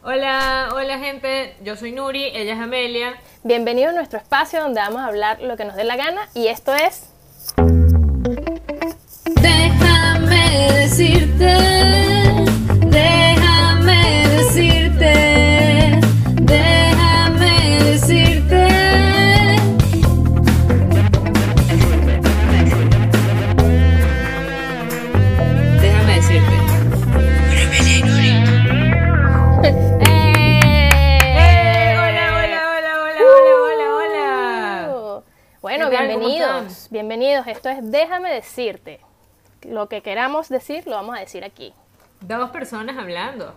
Hola, hola gente, yo soy Nuri, ella es Amelia. Bienvenido a nuestro espacio donde vamos a hablar lo que nos dé la gana y esto es... Déjame decirte, bienvenidos. Esto es Déjame decirte. Lo que queramos decir lo vamos a decir aquí. Dos personas hablando.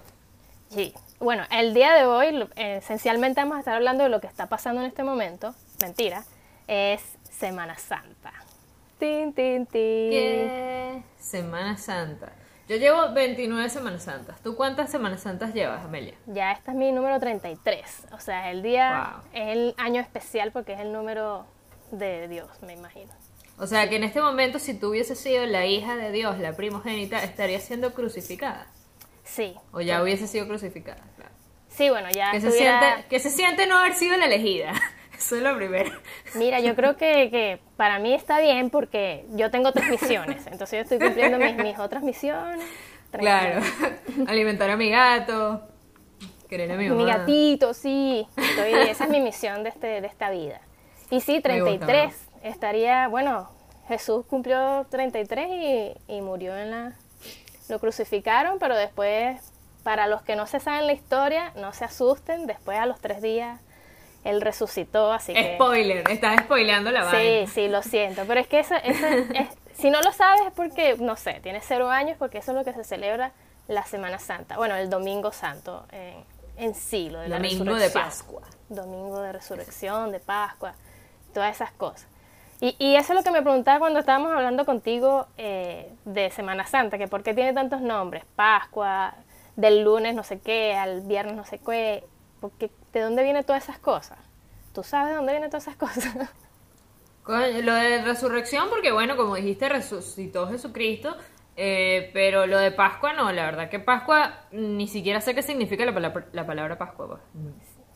Sí. Bueno, el día de hoy esencialmente vamos a estar hablando de lo que está pasando en este momento. Mentira. Es Semana Santa. Tin, tin, tin. ¿Qué? Semana Santa. Yo llevo 29 Semanas Santas. ¿Tú cuántas Semanas Santas llevas, Amelia? Ya este es mi número 33. O sea, el día Wow. es el año especial porque es el número de Dios, me imagino. O sea que en este momento, si tú hubieses sido la hija de Dios, la primogénita, estarías siendo crucificada. Sí. O ya hubiese sido crucificada. claro. Sí, bueno, ya Que se, siente, que se siente no haber sido la elegida. Eso es lo primero. Mira, yo creo que, que para mí está bien porque yo tengo otras misiones. Entonces yo estoy cumpliendo mis, mis otras misiones. Claro. Alimentar a mi gato. Querer a mi mamá. Mi gatito, sí. Estoy- esa es mi misión de, este, de esta vida. Y sí, Me 33. Estaría, bueno, Jesús cumplió 33 y, y murió en la... Lo crucificaron, pero después, para los que no se saben la historia, no se asusten, después a los tres días, Él resucitó, así que... Spoiler, estás spoileando la Sí, vaina. sí, lo siento. Pero es que eso, eso es, si no lo sabes es porque, no sé, tienes cero años, porque eso es lo que se celebra la Semana Santa. Bueno, el Domingo Santo en, en sí, lo de la Domingo de. Pascua. Domingo de resurrección, de Pascua, todas esas cosas. Y, y eso es lo que me preguntaba cuando estábamos hablando contigo eh, de Semana Santa, que por qué tiene tantos nombres, Pascua, del lunes no sé qué, al viernes no sé qué, porque, ¿de dónde vienen todas esas cosas? ¿Tú sabes de dónde vienen todas esas cosas? Lo de resurrección, porque bueno, como dijiste, resucitó Jesucristo. eh, pero lo de Pascua no, la verdad que Pascua ni siquiera sé qué significa la palabra, la palabra Pascua. pues.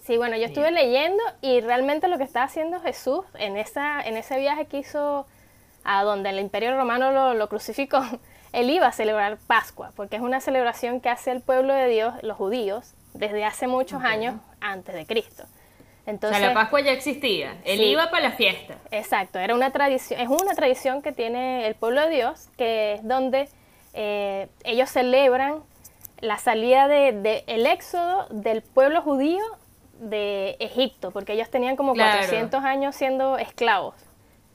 Sí, bueno, yo estuve leyendo y realmente lo que estaba haciendo Jesús en, esa, en ese viaje que hizo a donde el imperio romano lo, lo crucificó, él iba a celebrar Pascua, porque es una celebración que hace el pueblo de Dios, los judíos, desde hace muchos años antes de Cristo. O Entonces, sea, la Pascua ya existía. Él Sí. iba para la fiesta. Exacto, era una tradición, es una tradición que tiene el pueblo de Dios, que es donde eh, ellos celebran la salida de, de el éxodo del pueblo judío de Egipto, porque ellos tenían como Claro. 400 años siendo esclavos.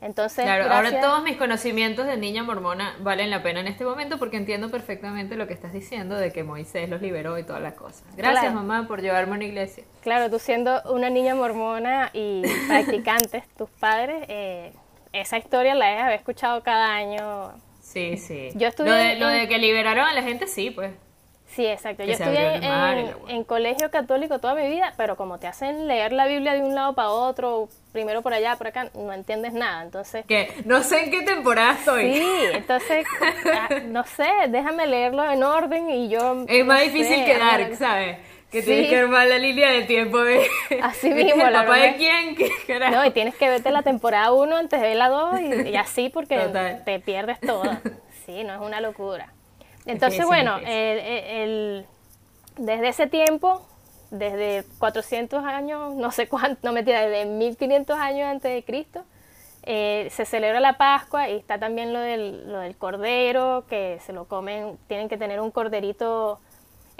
Entonces, Claro, ahora todos mis conocimientos de niña mormona valen la pena en este momento porque entiendo perfectamente lo que estás diciendo de que Moisés los liberó y todas las cosas. Gracias, Claro. mamá, por llevarme a una iglesia. Claro, tú siendo una niña mormona y practicantes, tus padres, eh, esa historia la he haber escuchado cada año. Sí, sí. Yo estudié lo, de, lo en- de que liberaron a la gente, sí, pues. Sí, exacto. Yo estudié el en, colegio católico toda mi vida, pero como te hacen leer la Biblia de un lado para otro, primero por allá, por acá, no entiendes nada. Entonces, Que no sé en qué temporada estoy. sí, entonces, ah, no sé, déjame leerlo en orden y yo... Es más no difícil sé, que armar Dark, algo. ¿sabes? Que Sí. tienes que armar la línea de tiempo. ¿ves? Así ¿El mismo, la papá de quién? ¿Qué carajo? No, y tienes que verte la temporada 1 antes de la 2 y, y así porque Total. te pierdes toda. Sí, no es una locura. Entonces, bueno, el- el- desde ese tiempo, desde 400 años, no sé cuánto, no mentira, desde 1500 años antes de Cristo, eh, se celebra la Pascua y está también lo del, lo del cordero, que se lo comen, tienen que tener un corderito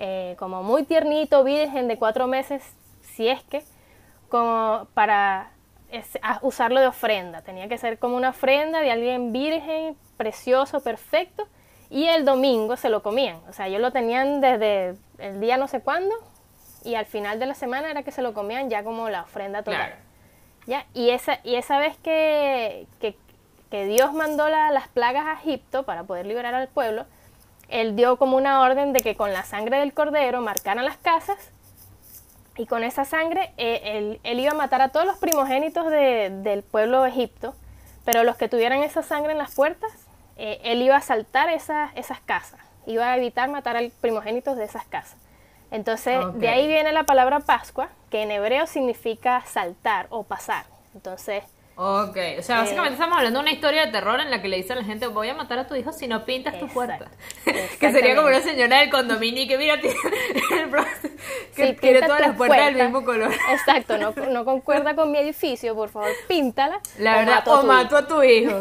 eh, como muy tiernito, virgen, de cuatro meses, si es que, como para es- usarlo de ofrenda. Tenía que ser como una ofrenda de alguien virgen, precioso, perfecto. Y el domingo se lo comían. O sea, ellos lo tenían desde el día no sé cuándo. Y al final de la semana era que se lo comían ya como la ofrenda total. Claro. ¿Ya? Y, esa, y esa vez que, que, que Dios mandó la- las plagas a Egipto para poder liberar al pueblo, Él dio como una orden de que con la sangre del cordero marcaran las casas y con esa sangre eh, él, él iba a matar a todos los primogénitos de- del pueblo de Egipto, pero los que tuvieran esa sangre en las puertas, eh, él iba a saltar esas, esas casas, iba a evitar matar al primogénitos de esas casas. Entonces, de ahí viene la palabra Pascua, que en hebreo significa saltar o pasar. Entonces, Ok, o sea, básicamente estamos hablando de una historia de terror en la que le dice a la gente, voy a matar a tu hijo si no pintas tu Exacto. puerta. que sería como una señora del condominio y que mira, tiene que Sí, tiene todas las puertas del puerta. mismo color. Exacto, no, no concuerda con mi edificio, por favor, píntala. La o verdad, mato a o mato a tu hijo.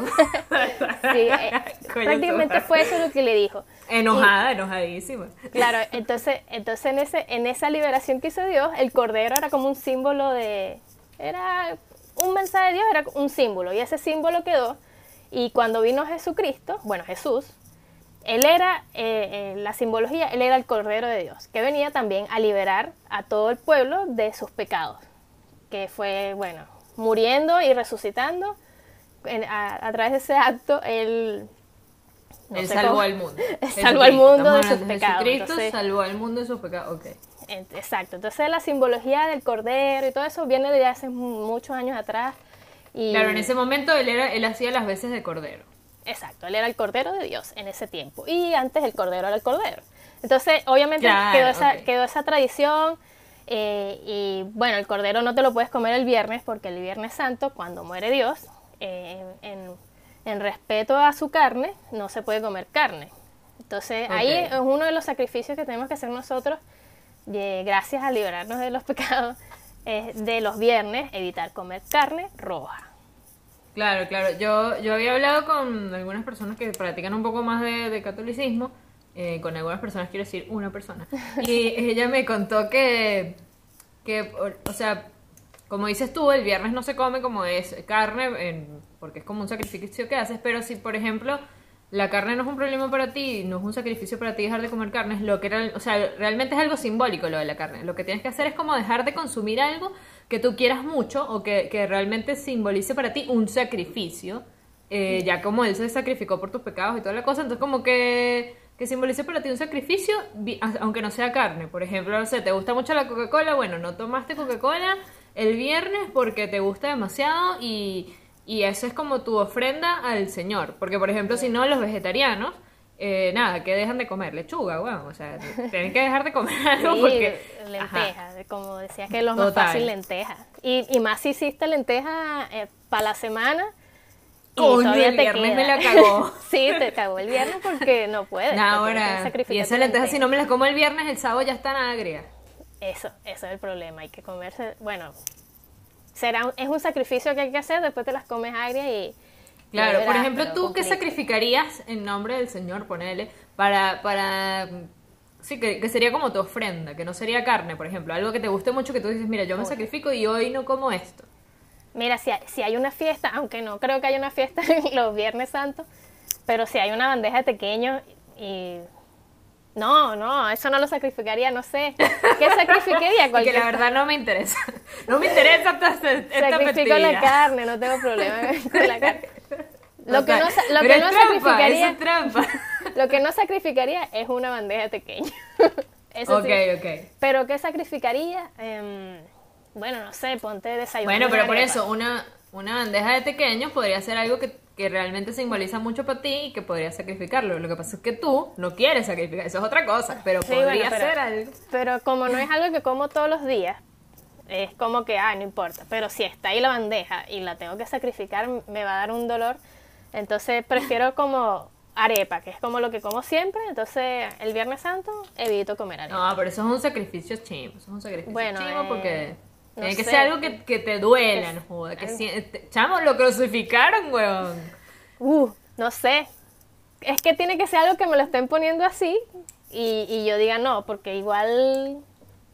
Sí, eh, prácticamente fue eso lo que le dijo. Enojada, enojadísima. Claro, entonces, entonces en, ese, en esa liberación que hizo Dios, el cordero era como un símbolo de... Era un mensaje de Dios, era un símbolo, y ese símbolo quedó. Y cuando vino Jesucristo, bueno, Jesús, él era, eh, eh, la simbología, él era el cordero de Dios, que venía también a liberar a todo el pueblo de sus pecados, que fue, bueno, muriendo y resucitando. En- a, a través de ese acto, él... no Él salvó cómo- al mundo. salvó al mundo de sus pecados. Jesucristo salvó al mundo de sus pecados. Ok. Exacto, entonces la simbología del cordero y todo eso viene de hace mu- muchos años atrás. Y, Claro, en ese momento él, era, él hacía las veces de cordero. Exacto, él era el cordero de Dios en ese tiempo. Y antes el cordero era el cordero. Entonces, obviamente Claro, quedó, esa, quedó esa tradición. eh, y bueno, el cordero no te lo puedes comer el viernes porque el viernes santo, cuando muere Dios, eh, en, en respeto a su carne, no se puede comer carne. Entonces, ahí es uno de los sacrificios que tenemos que hacer nosotros, eh, gracias a liberarnos de los pecados, de los viernes, evitar comer carne roja. Claro, claro. Yo, yo había hablado con algunas personas que practican un poco más de, de catolicismo. eh, con algunas personas, quiero decir, una persona. Y ella me contó que, que o, o sea, como dices tú, el viernes no se come como es carne, en- porque es como un sacrificio que haces, pero si, por ejemplo, la carne no es un problema para ti, no es un sacrificio para ti dejar de comer carne, es lo que real- o sea, realmente es algo simbólico lo de la carne. Lo que tienes que hacer es como dejar de consumir algo que tú quieras mucho o que, que realmente simbolice para ti un sacrificio. eh, ya como él se sacrificó por tus pecados y toda la cosa, entonces como que, que simbolice para ti un sacrificio, aunque no sea carne. Por ejemplo, no sé, ¿te gusta mucho la Coca-Cola? Bueno, no tomaste Coca-Cola el viernes porque te gusta demasiado y, y eso es como tu ofrenda al Señor. Porque, por ejemplo, si no, los vegetarianos, eh, nada, que dejan de comer lechuga, bueno, o sea, tienen que dejar de comer algo Sí, porque... lentejas, como decías que es lo Total. más fácil, lentejas. Y, y más si hiciste lentejas para la semana. Y todavía el te viernes queda. me la cagó. sí, te cagó el viernes porque no puedes. Que ahora, y esas lentejas, lenteja. si no me las como el viernes, el sábado ya están agrias. Eso, eso es el problema. Hay que comerse. Bueno, será es un sacrificio que hay que hacer, después te las comes agrias y. Claro, por ejemplo, tú qué sacrificarías en nombre del Señor, ponele, para, para, sí, que, que sería como tu ofrenda, que no sería carne, por ejemplo, algo que te guste mucho que tú dices, mira, yo me sacrifico y hoy no como esto. Mira, si hay, si hay una fiesta, aunque no creo que haya una fiesta en los Viernes Santos, pero si hay una bandeja de pequeños y... No, no, eso no lo sacrificaría, no sé. ¿Qué sacrificaría? Y que Cualquier la verdad no me interesa. No me interesa esta, esta Sacrifico la carne, no tengo problema con la carne. Lo que no, lo que es no trampa, sacrificaría, es trampa. lo que no sacrificaría es una bandeja de pequeños. Eso ok, sí. ok. Pero ¿qué sacrificaría? Em, bueno, no sé, ponte desayuno. Bueno, pero por eso, una, una bandeja de pequeños podría ser algo que, que realmente simboliza mucho para ti y que podrías sacrificarlo. Lo que pasa es que tú no quieres sacrificar, eso es otra cosa, pero Sí, podría bueno, pero- ser algo. Pero como no es algo que como todos los días, es como que, ah, no importa. Pero si está ahí la bandeja y la tengo que sacrificar, me va a dar un dolor. Entonces prefiero como arepa, que es como lo que como siempre. Entonces el Viernes Santo evito comer arepa. No, pero eso es un sacrificio chimo, eso es un sacrificio Bueno, chimo eh, porque no tiene que sé. ser algo que, que te duela, no joda, que algo- si- te- chamo, lo crucificaron, weón. Uh, no sé. Es que tiene que ser algo que me lo estén poniendo así y, y yo diga no, porque igual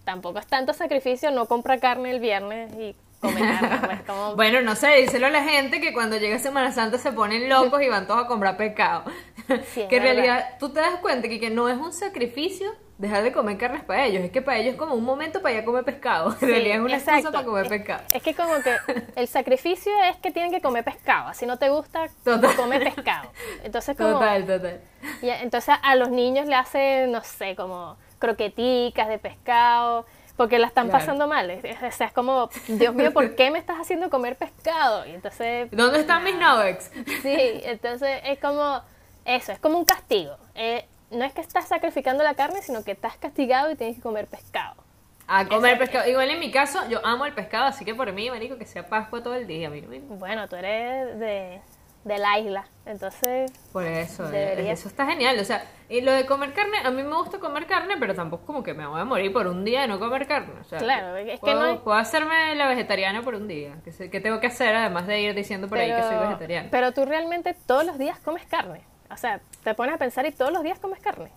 tampoco es tanto sacrificio no compra carne el viernes y comer carne. Pues como... Bueno, no sé, díselo a la gente que cuando llega Semana Santa se ponen locos y van todos a comprar. Sí, es que en verdad. realidad tú te das cuenta que, que no es un sacrificio dejar de comer carnes para ellos, es que para ellos es como un momento para ir a comer pescado. En realidad es una excusa exacto. para comer Es- pescado. Es, que como que el sacrificio es que tienen que comer pescado. Si no te gusta, Total. come pescado. Entonces como... Total, total. y entonces a los niños le hacen, no sé, como croqueticas de pescado, porque la están Claro. pasando mal. O sea, es como, Dios mío, ¿por qué me estás haciendo comer pescado? Y entonces ¿Dónde están mis nuggets? Sí, entonces es como eso, es como un castigo. Eh, no es que estás sacrificando la carne, sino que estás castigado y tienes que comer pescado. A comer Exacto. pescado. Igual en mi caso, yo amo el pescado, así que por mí, marico, que sea Pascua todo el día. a mí no me- Bueno, tú eres de, de la isla, entonces Por eso, eh, Deberías. eso está genial. O sea, y lo de comer carne, a mí me gusta comer carne, pero tampoco como que me voy a morir por un día de no comer carne. O sea, Claro, es que puedo, no hay- puedo hacerme la vegetariana por un día. ¿Qué, sé- qué tengo que hacer además de ir diciendo por ahí que soy vegetariana? pero tú realmente todos los días comes carne. O sea, te pones a pensar y todos los días comes carne.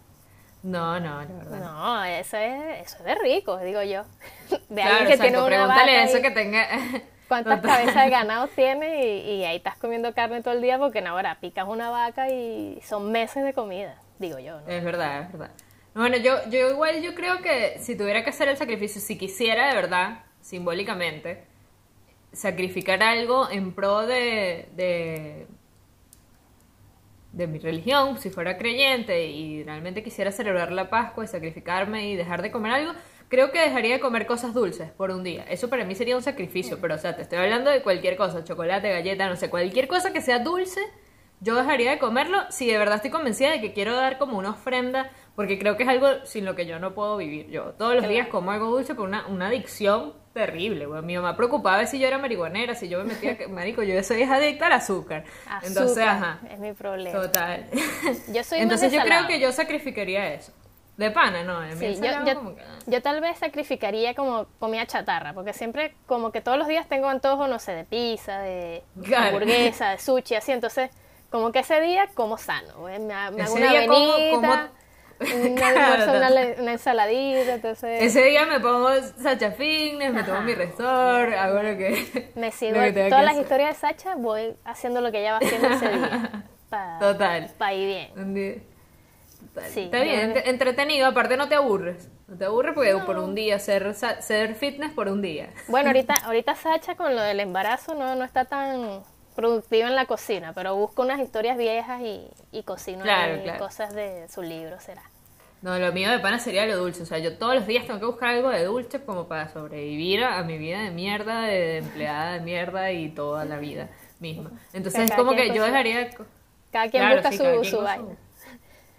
No, no, la verdad. No, eso es, eso es de rico, digo yo. De Claro, alguien que exacto, tiene una pregúntale eso que tenga. cuántas cabezas de ganado tiene y, y ahí estás comiendo carne todo el día porque no, ahora picas una vaca y son meses de comida, digo yo, ¿no? Es verdad, es verdad. Bueno, yo, yo igual yo creo que si tuviera que hacer el sacrificio, si quisiera de verdad, simbólicamente, sacrificar algo en pro de, de, de mi religión, si fuera creyente y realmente quisiera celebrar la Pascua y sacrificarme y dejar de comer algo, creo que dejaría de comer cosas dulces por un día. Eso para mí sería un sacrificio, pero o sea, te estoy hablando de cualquier cosa, chocolate, galleta, no sé, cualquier cosa que sea dulce, yo dejaría de comerlo si de verdad estoy convencida de que quiero dar como una ofrenda, porque creo que es algo sin lo que yo no puedo vivir. Yo todos los Claro. días como algo dulce por una, una adicción terrible, güey. Mi mamá preocupaba de si yo era marihuanera, si yo me metía, marico, yo soy adicta al azúcar. Entonces, Azúcar ajá. es mi problema. Total. Yo soy Entonces de yo creo que yo sacrificaría eso. De pana, no, Sí, mí yo, salado yo- como que, ah. yo tal vez sacrificaría como comida chatarra, porque siempre como que todos los días tengo antojo, no sé, de pizza, de Claro. hamburguesa, de sushi, así, entonces como que ese día como sano, me, me hago una día avenita, como- Claro, una, ensaladita, entonces Ese día me pongo Sacha Fitness, me tomo mi resort, hago lo que. me sigo que todas que las hacer. historias de Sacha, voy haciendo lo que ella va haciendo ese día. Para Total. ir bien. Total. Sí, Está bien, que- entretenido, aparte no te aburres. No te aburres porque por un día, ser, ser fitness por un día. Bueno, ahorita, ahorita Sacha con lo del embarazo no, no está tan productiva en la cocina, pero busca unas historias viejas y, y cocina Claro, ahí claro. cosas de su libro, será. No, lo mío de pana sería lo dulce. O sea, yo todos los días tengo que buscar algo de dulce como para sobrevivir a, mi vida de mierda, de, empleada de mierda y toda la vida misma. Entonces es como que yo dejaría... Cada quien Claro, busca sí, su, quien su vaina.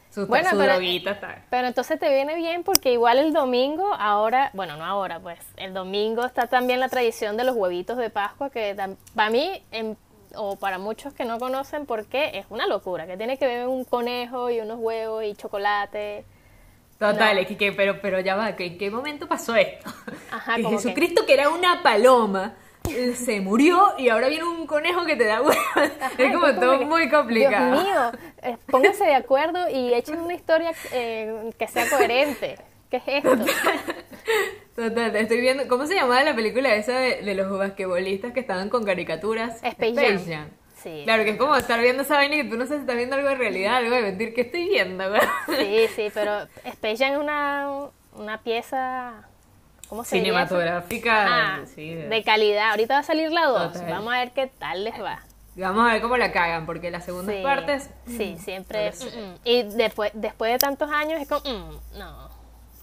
Su, Bueno, su pero- droguita, está. Pero entonces te viene bien porque igual el domingo, ahora, bueno, no ahora, pues el domingo está también la tradición de los huevitos de Pascua, que para mí, en- o para muchos que no conocen por qué, es una locura, que tiene que ver un conejo y unos huevos y chocolate. Total, No. es que, pero, pero ya va, que ¿en qué momento pasó esto? Ajá, que como que- Jesucristo, que... era una paloma, eh, se murió y ahora viene un conejo que te da huevos. es como todo que- muy complicado. Dios mío, eh, pónganse de acuerdo y echen una historia eh, que sea coherente. ¿Qué es esto? Total, estoy viendo, ¿cómo se llamaba la película esa de, de los basquetbolistas que estaban con caricaturas? Space Jam. Sí. Claro, que es como estar viendo esa vaina y que tú no sabes si estás viendo algo de realidad, algo de mentir. ¿Qué estoy viendo? Sí, sí, pero Space Jam es una, una pieza. Cinematográfica. Ah, sí, de- calidad. Ahorita va a salir la 2. Total. Vamos a ver qué tal les va. Vamos a ver cómo la cagan, porque las segundas Sí, partes. Sí, siempre. es, sé. mm, mm. Y después, después de tantos años es como, mm, no.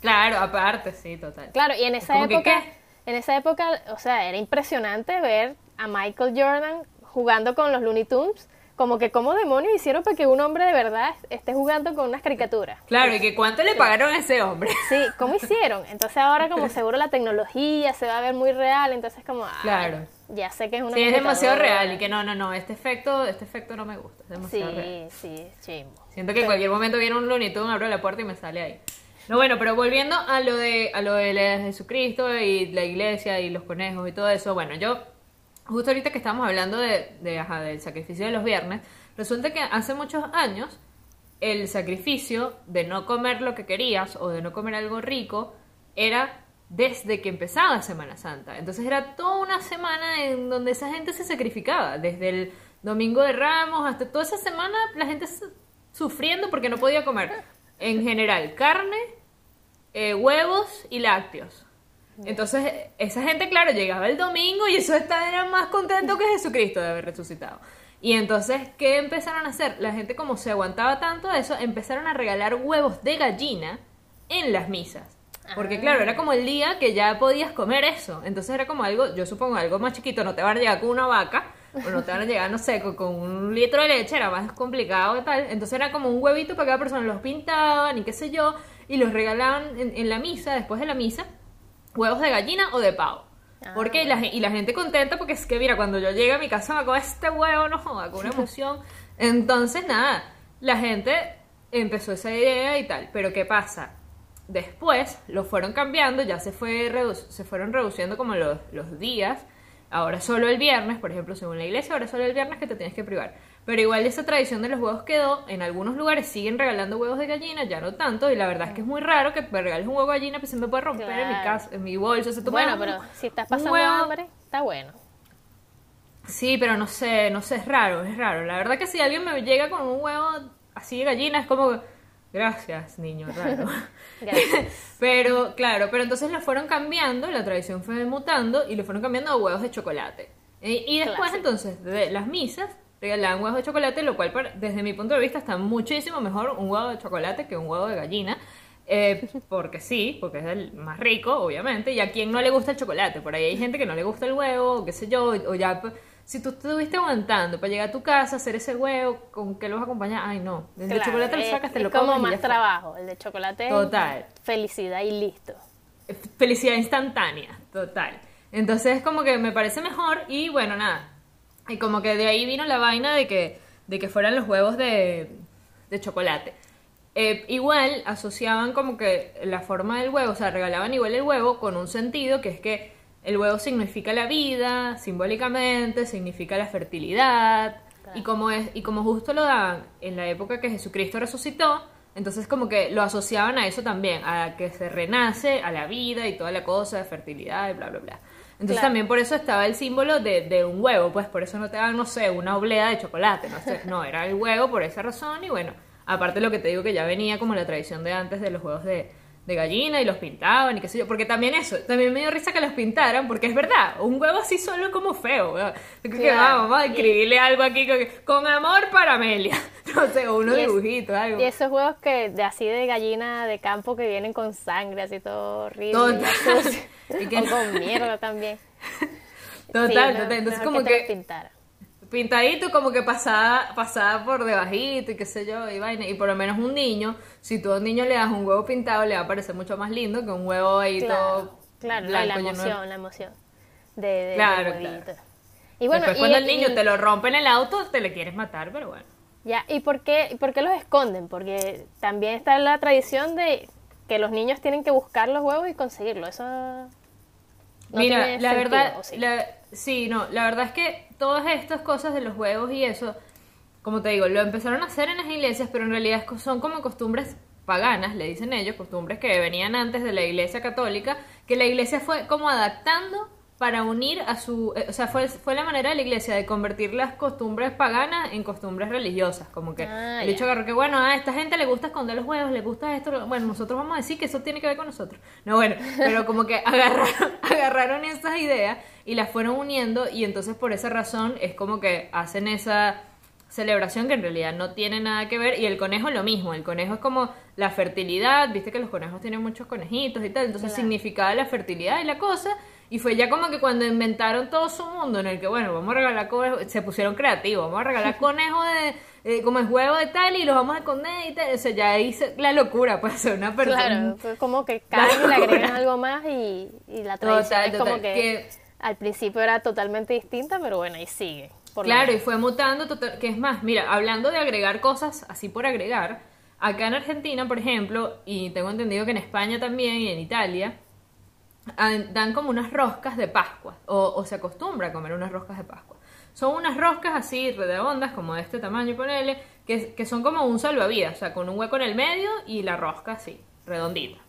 Claro, aparte, sí, total. Claro, y en esa que, época, ¿qué? en esa época, o sea, era impresionante ver a Michael Jordan jugando con los Looney Tunes, como que cómo demonios hicieron para que un hombre de verdad esté jugando con unas caricaturas. Claro, y que cuánto le pagaron a ese hombre. Sí, ¿cómo hicieron? Entonces ahora como seguro la tecnología se va a ver muy real, entonces como, ay, Claro. ya sé que es una Sí, es demasiado real y que no, no, no, este efecto, este efecto no me gusta, es demasiado real. Sí, sí, chimbo. Siento que en cualquier momento viene un Looney Tunes, abro la puerta y me sale ahí. No, bueno, pero volviendo a lo de a lo de Jesucristo y la iglesia y los conejos y todo eso, bueno, yo justo ahorita que estamos hablando de, de, del sacrificio de los viernes, resulta que hace muchos años el sacrificio de no comer lo que querías o de no comer algo rico era desde que empezaba Semana Santa. Entonces era toda una semana en donde esa gente se sacrificaba, desde el domingo de Ramos hasta toda esa semana la gente su- sufriendo porque no podía comer en general carne, eh, huevos y lácteos. Entonces, esa gente, claro, llegaba el domingo y eso era más contento que Jesucristo de haber resucitado. Y entonces, ¿qué empezaron a hacer? La gente, como se aguantaba tanto eso, empezaron a regalar huevos de gallina en las misas. Porque, claro, era como el día que ya podías comer eso. Entonces, era como algo, yo supongo, algo más chiquito, no te va a llegar con una vaca, o no te van a llegar, no sé, con, un litro de leche, era más complicado y tal. Entonces era como un huevito para cada persona, los pintaban y qué sé yo, y los regalaban en, en la misa, después de la misa, huevos de gallina o de pavo. Ah, Porque la, y la gente contenta porque es que, mira, cuando yo llegue a mi casa me como este huevo, no joda, con una emoción. Entonces, nada, la gente empezó esa idea y tal. Pero ¿qué pasa? Después lo fueron cambiando, ya se, fue se fueron reduciendo como los, los días. Ahora solo el viernes, por ejemplo, según la iglesia, ahora solo el viernes que te tienes que privar. Pero igual esa tradición de los huevos quedó. En algunos lugares siguen regalando huevos de gallina, ya no tanto. Y la verdad es que es muy raro que me regales un huevo de gallina, pues se me puede romper en mi casa, en mi bolso. Se Bueno, pero si estás pasando hambre, está bueno. Sí, pero no sé, no sé, es raro, es raro. La verdad que si alguien me llega con un huevo así de gallina, es como, gracias, niño, raro. Gracias. pero, claro, pero entonces lo fueron cambiando, la tradición fue mutando y lo fueron cambiando a huevos de chocolate. Y, y después entonces de las misas regalaban huevos de chocolate, lo cual para- desde mi punto de vista está muchísimo mejor un huevo de chocolate que un huevo de gallina. Eh, porque sí, porque es el más rico, obviamente, y a quien no le gusta el chocolate. Por ahí hay gente que no le gusta el huevo, o qué sé yo, o ya, p- si tú estuviste aguantando para llegar a tu casa, hacer ese huevo, ¿con qué lo vas a acompañar? Ay, no, desde el Claro, chocolate lo es- sacas, te es lo como comes y más trabajo. El de chocolate es Total. felicidad y listo. felicidad instantánea, total. Entonces como que me parece mejor y bueno, nada. Y como que de ahí vino la vaina de que, de que fueran los huevos de, de chocolate. Eh, igual asociaban como que la forma del huevo, o sea, regalaban igual el huevo con un sentido que es que el huevo significa la vida, simbólicamente, significa la fertilidad, y como es, y como justo lo daban en la época que Jesucristo resucitó, entonces como que lo asociaban a eso también, a que se renace, a la vida y toda la cosa de fertilidad y bla bla bla. Entonces Claro. también por eso estaba el símbolo de, de un huevo, pues por eso no te dan, no sé, una oblea de chocolate, no sé, no, era el huevo por esa razón y bueno, aparte lo que te digo que ya venía como la tradición de antes de los huevos de, de gallina y los pintaban y qué sé yo, porque también eso, también me dio risa que los pintaran, porque es verdad, un huevo así solo es como feo, que vamos a escribirle algo aquí con, con amor para Amelia, no sé, o unos es- dibujitos, algo. Y esos huevos que de así de gallina de campo que vienen con sangre, así todo horrible. Total. y que- o con mierda también. Total, Sí, total, entonces como que pintara. Pintadito como que pasaba, pasaba por debajito y qué sé yo, y vaina. Y por lo menos un niño, si tú a un niño le das un huevo pintado, le va a parecer mucho más lindo que un huevo ahí Claro, todo claro, la emoción, la emoción de, de- Claro, del claro. Y bueno, Después y- cuando el y- niño te lo rompe en el auto, te le quieres matar, pero bueno. Ya, ¿y por qué, y por qué los esconden? Porque también está la tradición de que los niños tienen que buscar los huevos y conseguirlo. Eso no Mira, tiene la sentido, verdad, ¿o sí? la- sí, no, la verdad es que todas estas cosas de los huevos y eso, como te digo, lo empezaron a hacer en las iglesias, pero en realidad son como costumbres paganas, le dicen ellos, costumbres que venían antes de la iglesia católica, que la iglesia fue como adaptando para unir a su, eh, o sea, fue, fue la manera de la iglesia de convertir las costumbres paganas en costumbres religiosas, como que Ah, el hecho agarró que bueno, a esta gente le gusta esconder los huevos, le gusta esto, bueno, nosotros vamos a decir que eso tiene que ver con nosotros. No, bueno, pero como que agarraron, agarraron esas ideas y las fueron uniendo y entonces por esa razón es como que hacen esa celebración que en realidad no tiene nada que ver y el conejo lo mismo, el conejo es como la fertilidad, viste que los conejos tienen muchos conejitos y tal, entonces Claro. significaba la fertilidad y la cosa y fue ya como que cuando inventaron todo su mundo en el que bueno, vamos a regalar conejos, se pusieron creativos, vamos a regalar conejos de eh, como es huevo de tal y los vamos a esconder y tal, o sea, ya hice la locura, pues ser una persona Claro, fue como que La cada año le agregan algo más y, y la tradición Total, es como total, que, que- al principio era totalmente distinta, pero bueno, ahí sigue. Claro, y fue mutando, total- que es más, mira, hablando de agregar cosas así por agregar, acá en Argentina, por ejemplo, y tengo entendido que en España también y en Italia, dan como unas roscas de Pascua, o, o se acostumbra a comer unas roscas de Pascua. Son unas roscas así redondas, como de este tamaño, ponele, que, que son como un salvavidas, o sea, con un hueco en el medio y la rosca así, redondita.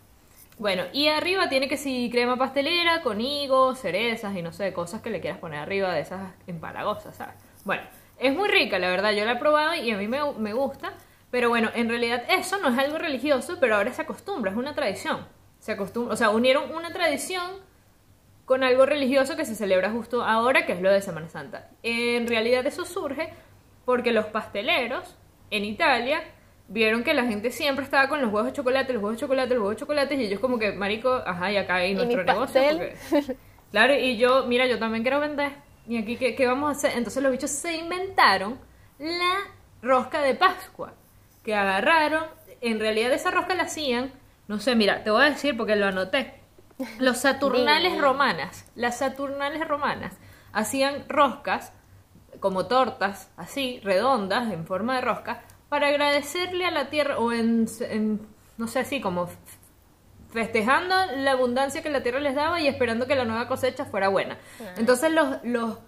Bueno, y arriba tiene que si crema pastelera con higos, cerezas y no sé, cosas que le quieras poner arriba de esas empalagosas, ¿sabes? Bueno, es muy rica, la verdad, yo la he probado y a mí me, me gusta, pero bueno, en realidad eso no es algo religioso, pero ahora se acostumbra, es una tradición. Se acostumbra, o sea, unieron una tradición con algo religioso que se celebra justo ahora, que es lo de Semana Santa. En realidad eso surge porque los pasteleros en Italia vieron que la gente siempre estaba con los huevos de chocolate, los huevos de chocolate, los huevos de chocolate, y ellos como que, marico, ajá, y acá hay ¿Y nuestro negocio. porque- Claro, y yo, mira, yo también quiero vender. ¿y aquí qué, qué vamos a hacer? Entonces los bichos se inventaron la rosca de Pascua, que agarraron, en realidad esa rosca la hacían, no sé, mira, te voy a decir porque lo anoté. Los Saturnales romanas, las Saturnales romanas hacían roscas como tortas, así, redondas, en forma de rosca, para agradecerle a la tierra, o en, en, no sé, así, como festejando la abundancia que la tierra les daba y esperando que la nueva cosecha fuera buena. Entonces los, los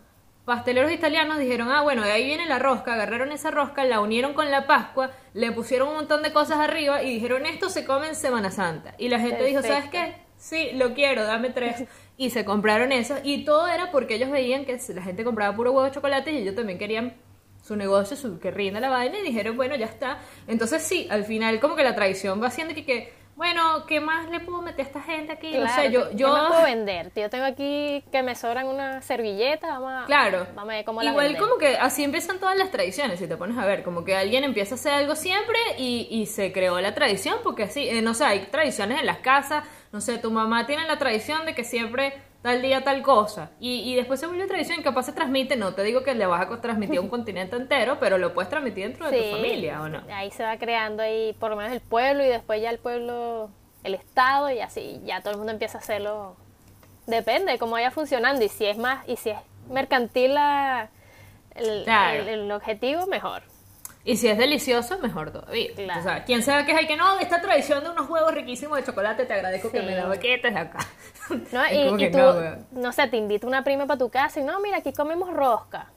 pasteleros italianos dijeron, ah, bueno, de ahí viene la rosca, agarraron esa rosca, la unieron con la Pascua, le pusieron un montón de cosas arriba y dijeron, esto se come en Semana Santa. Y la gente dijo, ¿sabes qué? Sí, lo quiero, dame tres. Y se compraron eso. Y todo era porque ellos veían que la gente compraba puro huevo de chocolate y ellos también querían su negocio, su, que rinda la vaina. Y dijeron, bueno, ya está. Entonces sí, al final como que la tradición va haciendo que, que bueno, ¿qué más le puedo meter a esta gente aquí? no Claro, sé, yo... ¿qué- yo ¿qué más puedo vender? Yo tengo aquí que me sobran una servilleta, vamos a, Claro. vamos a ver cómo la Igual como que así empiezan todas las tradiciones, si te pones a ver, como que alguien empieza a hacer algo siempre y, y se creó la tradición, porque así, eh, no sé, hay tradiciones en las casas, no sé, tu mamá tiene la tradición de que siempre tal día tal cosa, y, y después se vuelve tradición y capaz se transmite, no te digo que le vas a transmitir a un continente entero, pero lo puedes transmitir dentro de Sí, tu familia, ¿o no? Ahí se va creando ahí por lo menos el pueblo y después ya el pueblo, el estado y así ya todo el mundo empieza a hacerlo. Depende de cómo vaya funcionando y si es más y si es mercantil la, el, Claro. el- el objetivo, mejor. Y si es delicioso, mejor todavía. Claro. O sea, quien sea que hay que no, esta tradición de unos huevos riquísimos de chocolate, te agradezco que me da bequetes de acá. ¿no? Es Y, y tú, no, no, sé, te invita una prima para tu casa y no, mira, aquí comemos rosca.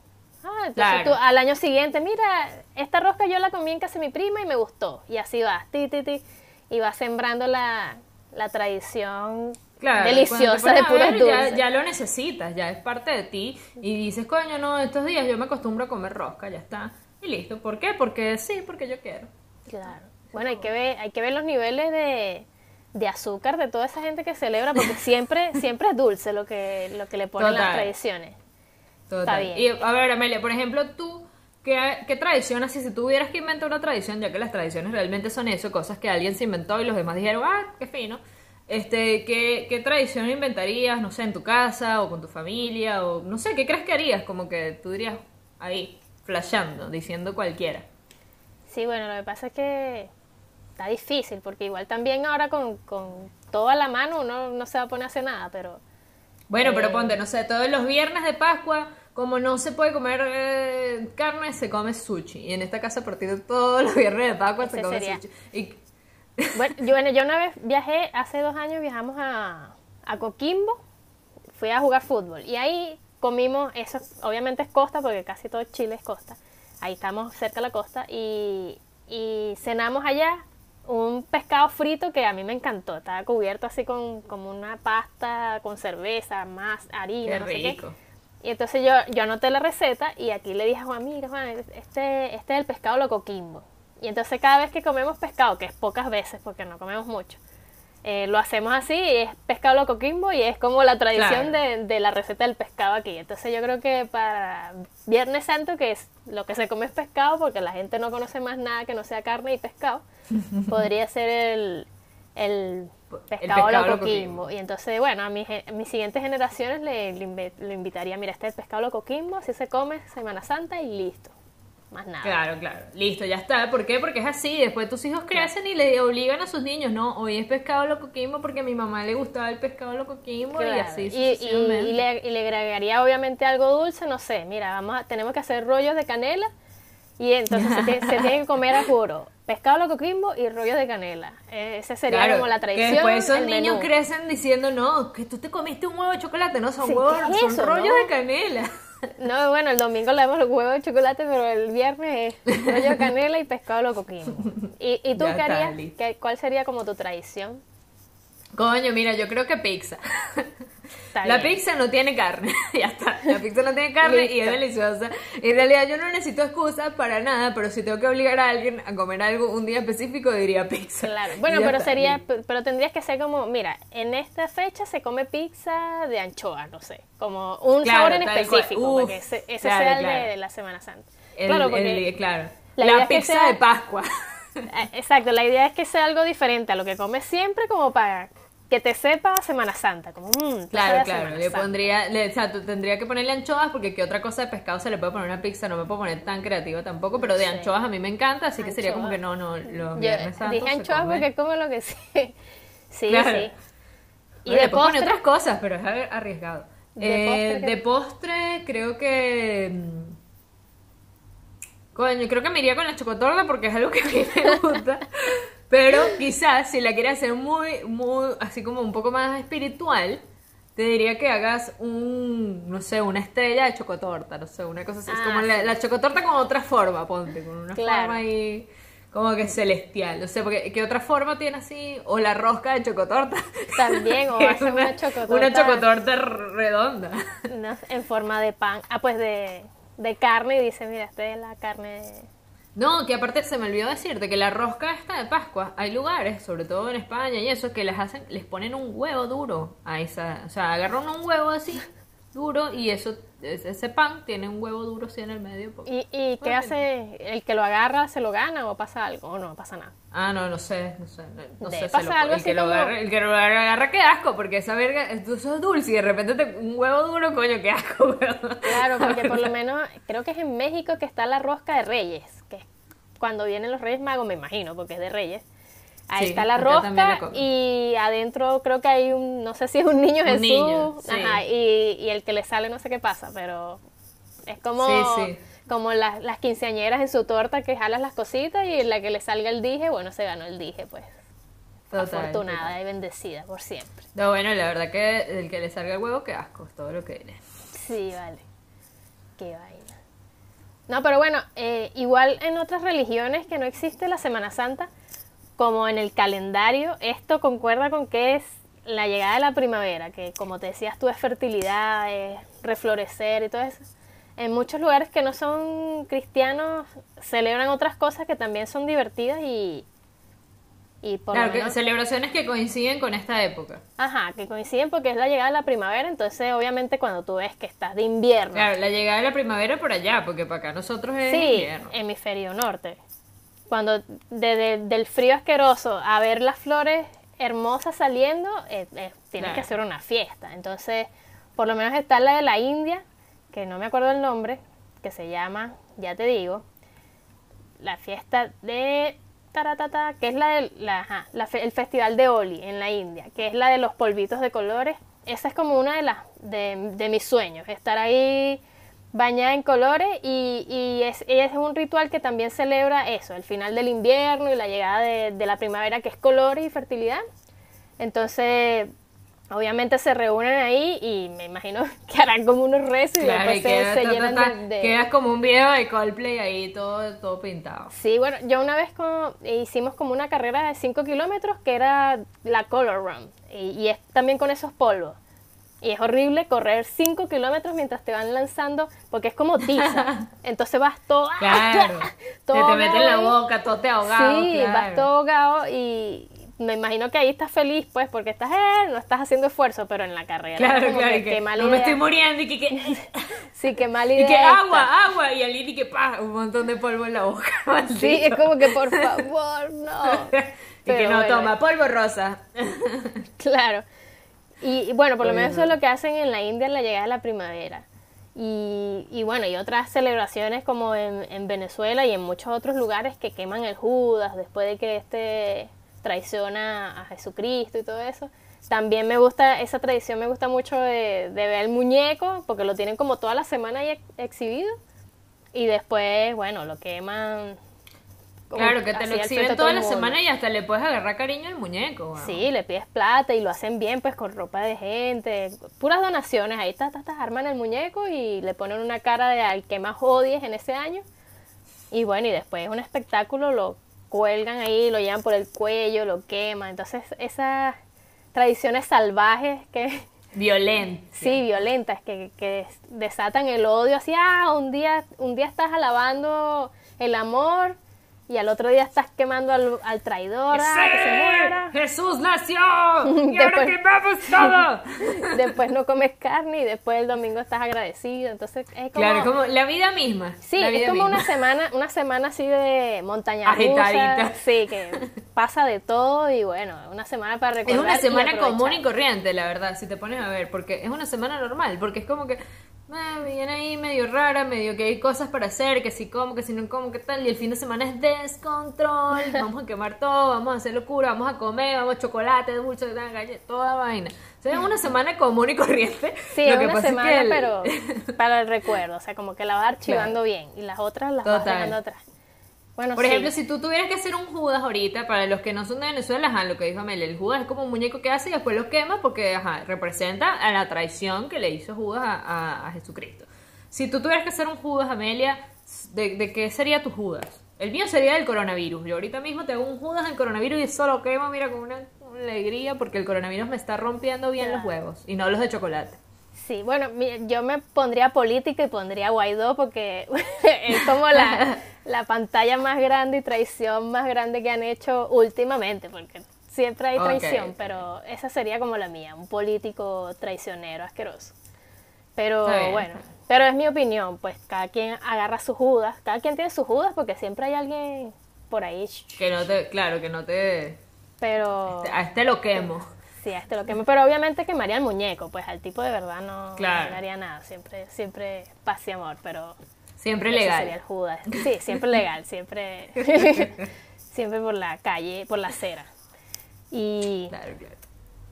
Ah, entonces Claro. tú al año siguiente, mira, esta rosca yo la comí en casa de mi prima y me gustó. Y así vas, ti, ti, ti, y vas sembrando la, la tradición Claro, deliciosa de puros ver, dulces. ya, ya lo necesitas, ya es parte de ti. Y dices, coño, no, estos días yo me acostumbro a comer rosca, ya está. Y listo. ¿Por qué? Porque sí, porque yo quiero. Claro. Bueno, hay que ver, hay que ver los niveles de, de azúcar de toda esa gente que celebra, porque siempre, siempre es dulce lo que, lo que le ponen las tradiciones. Total. bien. Y a ver, Amelia, por ejemplo, tú, ¿qué, qué tradición así? Si tuvieras que inventar una tradición, ya que las tradiciones realmente son eso, cosas que alguien se inventó y los demás dijeron, ah, qué fino. Este, ¿qué, ¿Qué tradición inventarías, no sé, en tu casa o con tu familia? O no sé, ¿qué crees que harías? Como que tú dirías ahí, flasheando, diciendo cualquiera. Sí, bueno, lo que pasa es que está difícil, porque igual también ahora con, con todo a la mano uno no se va a poner a hacer nada, pero Bueno, pero Eh. ponte, no sé, todos los viernes de Pascua, como no se puede comer eh, carne, se come sushi. Y en esta casa, a partir de todos los viernes de Pascua, se come sería. sushi. Y, Bueno, yo, bueno, yo una vez viajé, hace dos años viajamos a, a Coquimbo, fui a jugar fútbol y ahí comimos, eso obviamente es costa porque casi todo Chile es costa, ahí estamos cerca de la costa y, y cenamos allá un pescado frito que a mí me encantó, estaba cubierto así con como una pasta con cerveza, más harina, qué no sé qué. rico. Y entonces yo, yo anoté la receta y aquí le dije a Juan, mira Juan, este, este es el pescado loco Quimbo. Y entonces cada vez que comemos pescado, que es pocas veces porque no comemos mucho, eh, lo hacemos así, es pescado loco Quimbo y es como la tradición Claro. de, de la receta del pescado aquí. Entonces yo creo que para Viernes Santo, que es lo que se come es pescado, porque la gente no conoce más nada que no sea carne y pescado, podría ser el, el pescado, pescado loco loco Quimbo. Y entonces, bueno, a, mis a mis siguientes generaciones le, le invitaría, mira, este es el pescado loco Quimbo, así se come Semana Santa y listo. Más nada. Claro, claro. Listo, ya está. ¿Por qué? Porque es así. Después tus hijos crecen y le obligan a sus niños, no, hoy es pescado loco quimbo porque a mi mamá le gustaba el pescado loco quimbo y Claro. así Y, y- y le, y le agregaría obviamente algo dulce, no sé, mira, vamos a- tenemos que hacer rollos de canela y entonces se, se tiene que comer a juro pescado loco quimbo y rollos de canela. Eh, Ese sería Claro, como la que tradición. después esos niños menú. crecen diciendo, no, que tú te comiste un huevo de chocolate, no, son Sí, huevos, ¿qué es son eso, rollos no? de canela. No, bueno, el domingo le damos los huevos de chocolate, pero el viernes es rollo de canela y pescado loco quimbo. ¿Y, y tú Ya qué harías? ¿Qué- ¿Cuál sería como tu tradición? Coño, mira, yo creo que pizza. Está la bien. pizza no tiene carne, ya está. La pizza no tiene carne y es deliciosa. En realidad yo no necesito excusas para nada, pero si tengo que obligar a alguien a comer algo un día específico, diría pizza. Claro, bueno, ya pero está, sería, pero tendrías que ser como, mira, en esta fecha se come pizza de anchoa, no sé, como un Claro, sabor en específico, cual. para que Uf, ese, ese claro, sea el de, claro. de la Semana Santa. El- claro, el- porque, claro. la La, idea es que pizza sea- de Pascua. eh, exacto, la idea es que sea algo diferente a lo que comes siempre, como para que te sepa Semana Santa, como, mm, te Claro, claro. Semana Le Santa. pondría, le- o sea, tú tendría que ponerle anchoas porque qué otra cosa de pescado se le puede poner una pizza. No me puedo poner tan creativa tampoco, pero de Sí. anchoas a mí me encanta, así que sería como que no, no, los Yo viernes santos dije anchoas porque como lo que sí. Sí, Claro. sí. Y Bueno, de postre, otras cosas, pero es ar- arriesgado. ¿De Eh, postre qué? de postre, creo que. mm, Coño, creo que me iría con la chocotorta porque es algo que a mí me gusta. Pero quizás si la quieres hacer muy, muy, así como un poco más espiritual, te diría que hagas un, no sé, una estrella de chocotorta, no sé, una cosa así. Es Ah, como la, sí. la chocotorta con otra forma, ponte, con una Claro. forma ahí como que celestial. No sé, porque ¿qué otra forma tiene así? O la rosca de chocotorta. También, o hacer una chocotorta. Una chocotorta redonda. no, en forma de pan, ah, pues de, de carne, y dice, mira, esta es la carne... No, que aparte se me olvidó decirte que la rosca esta de Pascua, hay lugares, sobre todo en España y eso, que les hacen, les ponen un huevo duro a esa, o sea, agarran un huevo así duro y eso, ese pan tiene un huevo duro así en el medio. pues. ¿Y, y qué hace? ¿El que lo agarra se lo gana o pasa algo? ¿O no pasa nada? Ah, no, no sé, no sé, no, sé. lo- algo el, así que lo como- agarra, el que lo agarra, qué asco, porque esa verga, eso es dulce y de repente te, un huevo duro, coño, qué asco. Claro, porque por lo menos creo que es en México que está la rosca de reyes, que es cuando vienen los reyes magos, me imagino, porque es de reyes. Ahí Sí, está la rosca y adentro creo que hay un, no sé si es un niño Un Jesús, niño, sí. ajá, y, y el que le sale no sé qué pasa, pero es como, Sí, como las, las quinceañeras en su torta que jalas las cositas y la que le salga el dije, bueno, se ganó el dije, pues. Total, afortunada total. y bendecida por siempre. No, bueno, la verdad que el que le salga el huevo, qué asco, todo lo que viene. Sí, vale. Qué vaina. No, pero bueno, eh, igual en otras religiones que no existe la Semana Santa, como en el calendario, esto concuerda con que es la llegada de la primavera, que como te decías tú es fertilidad, es reflorecer y todo eso. En muchos lugares que no son cristianos celebran otras cosas que también son divertidas y, y por Claro, lo que menos... celebraciones que coinciden con esta época. Ajá, que coinciden porque es la llegada de la primavera, entonces obviamente cuando tú ves que estás de invierno, Claro, la llegada de la primavera por allá, porque para acá nosotros es Sí, invierno. hemisferio norte. Cuando desde del frío asqueroso a ver las flores hermosas saliendo, eh, eh, tienes que hacer una fiesta. Entonces, por lo menos está la de la India, que no me acuerdo el nombre, que se llama, ya te digo, la fiesta de taratata, que es la del la, ajá, la fe- el festival de Holi en la India, que es la de los polvitos de colores. Esa es como una de las de, de mis sueños, estar ahí bañada en colores y, y es, es un ritual que también celebra eso, el final del invierno y la llegada de, de la primavera, que es colores y fertilidad. Entonces, obviamente se reúnen ahí y me imagino que harán como unos rezos y Claro, y después se, queda- se ta, ta, llenan ta, de- de, quedas como un video de Coldplay ahí todo, todo pintado. Sí, bueno, yo una vez como- hicimos como una carrera de 5 kilómetros que era la Color Run y, y es también con esos polvos. Y es horrible correr 5 kilómetros mientras te van lanzando porque es como tiza. Entonces vas todo... Claro. todo te, te mete en la boca, todo te ahogado. Sí, claro. vas todo ahogado y me imagino que ahí estás feliz pues porque estás, eh, no estás haciendo esfuerzo, pero en la carrera. Claro, como claro. que y que mala no me estoy muriendo y que, que- Sí, qué mala y idea. que esta. agua, agua. Y Ali y que pa, un montón de polvo en la boca. Sí, es como que por favor, no. y que Pero no, bueno. toma, polvo rosa. Claro. Y, y bueno, por lo menos eso es lo que hacen en la India en la llegada de la primavera. Y, y bueno, y otras celebraciones como en, en Venezuela y en muchos otros lugares que queman el Judas después de que este traiciona a Jesucristo y todo eso. También me gusta, esa tradición me gusta mucho de, de ver el muñeco, porque lo tienen como toda la semana ahí ex- exhibido. Y después, bueno, lo queman. Claro, que te lo exhiben toda la semana y hasta le puedes agarrar cariño al muñeco. weón. Sí, le pides plata y lo hacen bien, pues con ropa de gente, puras donaciones. Ahí ta, arman el muñeco y le ponen una cara de al que más odies en ese año. Y bueno, y después es un espectáculo, lo cuelgan ahí, lo llevan por el cuello, lo queman. Entonces, esas tradiciones salvajes que, Violento. sí, violentas, que, que desatan el odio, así, ah, un día, un día estás alabando el amor y al otro día estás quemando al, al traidor, ah, que se muera. ¡Jesús nació! ¡Y ahora Después- quemamos todo! después no comes carne y después el domingo estás agradecido. Entonces es como, Claro, como la vida misma. sí, la es vida como misma. una semana, una semana así de montaña Agitadita. rusa, sí, que pasa de todo y bueno, una semana para Es recordar. una y semana aprovechar. común y corriente, la verdad, si te pones a ver, porque es una semana normal, porque es como que eh, viene ahí medio rara, medio que hay cosas para hacer, que si como, que si no como, que tal, y el fin de semana es descontrol, vamos a quemar todo, vamos a hacer locura, vamos a comer, vamos a chocolate, dulce, toda vaina. O sea, es una semana común y corriente. Sí, Lo es que una pasa semana, que el- pero para el recuerdo, o sea, como que la vas archivando bien y las otras las vas Total. dejando atrás. Bueno, Por sí. ejemplo, si tú tuvieras que hacer un Judas ahorita, para los que no son de Venezuela, ajá, lo que dijo Amelia, el Judas es como un muñeco que hace y después lo quema porque ajá, representa a la traición que le hizo Judas a, a- a Jesucristo. Si tú tuvieras que hacer un Judas, Amelia, ¿de, de qué sería tu Judas? El mío sería del coronavirus. Yo ahorita mismo te hago un Judas del coronavirus y eso lo quemo, mira, con una, una alegría porque el coronavirus me está rompiendo bien los huevos y no los de chocolate. Sí, bueno, yo me pondría política y pondría Guaidó porque es como la, la pantalla más grande y traición más grande que han hecho últimamente, porque siempre hay traición, pero esa sería como la mía, un político traicionero, asqueroso. Pero bueno, pero es mi opinión, pues cada quien agarra sus judas, cada quien tiene sus judas porque siempre hay alguien por ahí, Que no te, claro, que no te... pero... A este lo quemo. Sí, a este lo quemo, pero obviamente quemaría al muñeco, pues al tipo de verdad no, Claro. no haría nada, siempre, siempre paz y amor, pero Siempre ese legal. sería el Judas. Sí, siempre legal, siempre, siempre por la calle, por la acera. Y, Claro, claro.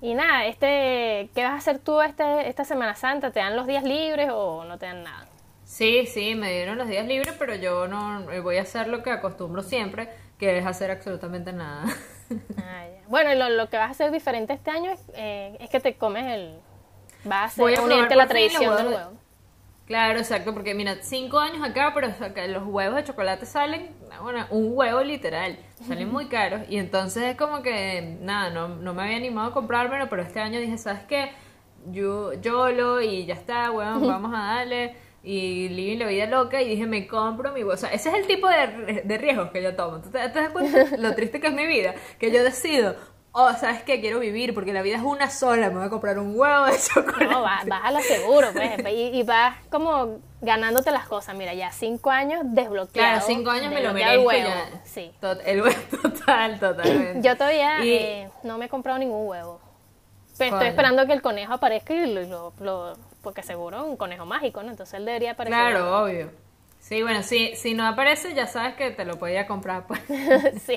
y nada, este, ¿qué vas a hacer tú este, esta Semana Santa? ¿Te dan los días libres o no te dan nada? Sí, sí, me dieron los días libres, pero yo no eh, voy a hacer lo que acostumbro siempre, que es hacer absolutamente nada. Ah, ya. Bueno, y lo, lo que vas a hacer diferente este año es, eh, es que te comes el... Vas a, Voy a hacer, probar unirte a la tradición del huevo. Claro, exacto, porque mira, cinco años acá, pero los huevos de chocolate salen, bueno, un huevo literal, salen muy caros, y entonces es como que, nada, no, no me había animado a comprármelo, pero este año dije, ¿sabes qué? Yo, YOLO, y ya está, huevón, vamos a darle, y living la vida loca, y dije, me compro mi huevo, o sea, ese es el tipo de, de riesgos que yo tomo, ¿tú te, te das cuenta lo triste que es mi vida? Que yo decido, oh, ¿sabes qué? Quiero vivir, porque la vida es una sola, me voy a comprar un huevo de chocolate. No, vas, vas a lo seguro, pues, y, y vas como ganándote las cosas. Mira, ya cinco años desbloqueado. Claro, cinco años me lo desbloqueado el merezco huevo. ya. Sí. El huevo total, totalmente. Yo todavía Y- eh, no me he comprado ningún huevo. Pero estoy esperando que el conejo aparezca y lo, lo- lo- porque seguro es un conejo mágico, ¿no? Entonces él debería aparecer. Claro, obvio. Sí, bueno, si, si no aparece, ya sabes que te lo podía comprar, pues. sí.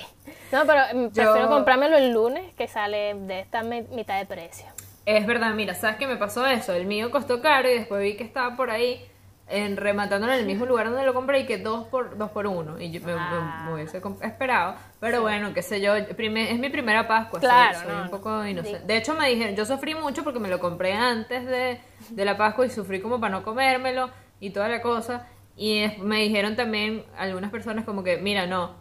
No, pero mm, prefiero Yo- comprármelo el lunes que sale de esta mi- mitad de precio. Es verdad, mira, ¿sabes qué me pasó eso? El mío costó caro y después vi que estaba por ahí en, rematándolo en el mismo lugar donde lo compré y que dos por, dos por uno. Y yo me, Ah. me hubiese esperado. Pero bueno, qué sé yo, primer- es mi primera Pascua. Claro, soy, no, un no. poco inocente. De hecho, me dijeron, yo sufrí mucho porque me lo compré antes de, de la Pascua y sufrí como para no comérmelo y toda la cosa. Y es- me dijeron también algunas personas como que, mira, no,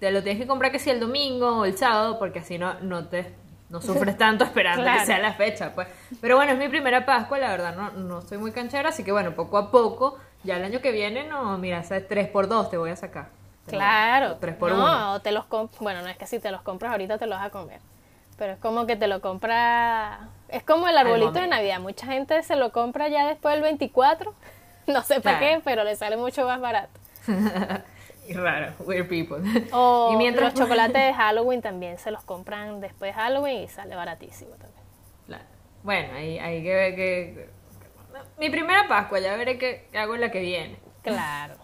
te lo tienes que comprar que sea el domingo o el sábado porque así no, no te no sufres tanto esperando Claro. que sea la fecha, pues. Pero bueno, es mi primera Pascua, la verdad, no, no soy muy canchera, así que bueno, poco a poco, ya el año que viene, no, mira, ese 3 por 2 te voy a sacar. Claro. 3 por no, 1. o te los Bueno, no es que si te los compras ahorita te los vas a comer. Pero es como que te lo compra. Es como el arbolito de. Navidad. Mucha gente se lo compra ya después del 24. No sé para qué, pero le sale mucho más barato. Y raro, weird people. O y mientras los chocolates de Halloween también se los compran después de Halloween y sale baratísimo también. Claro. Bueno, ahí hay que ver que... Mi primera Pascua, ya veré qué hago en la que viene. Claro.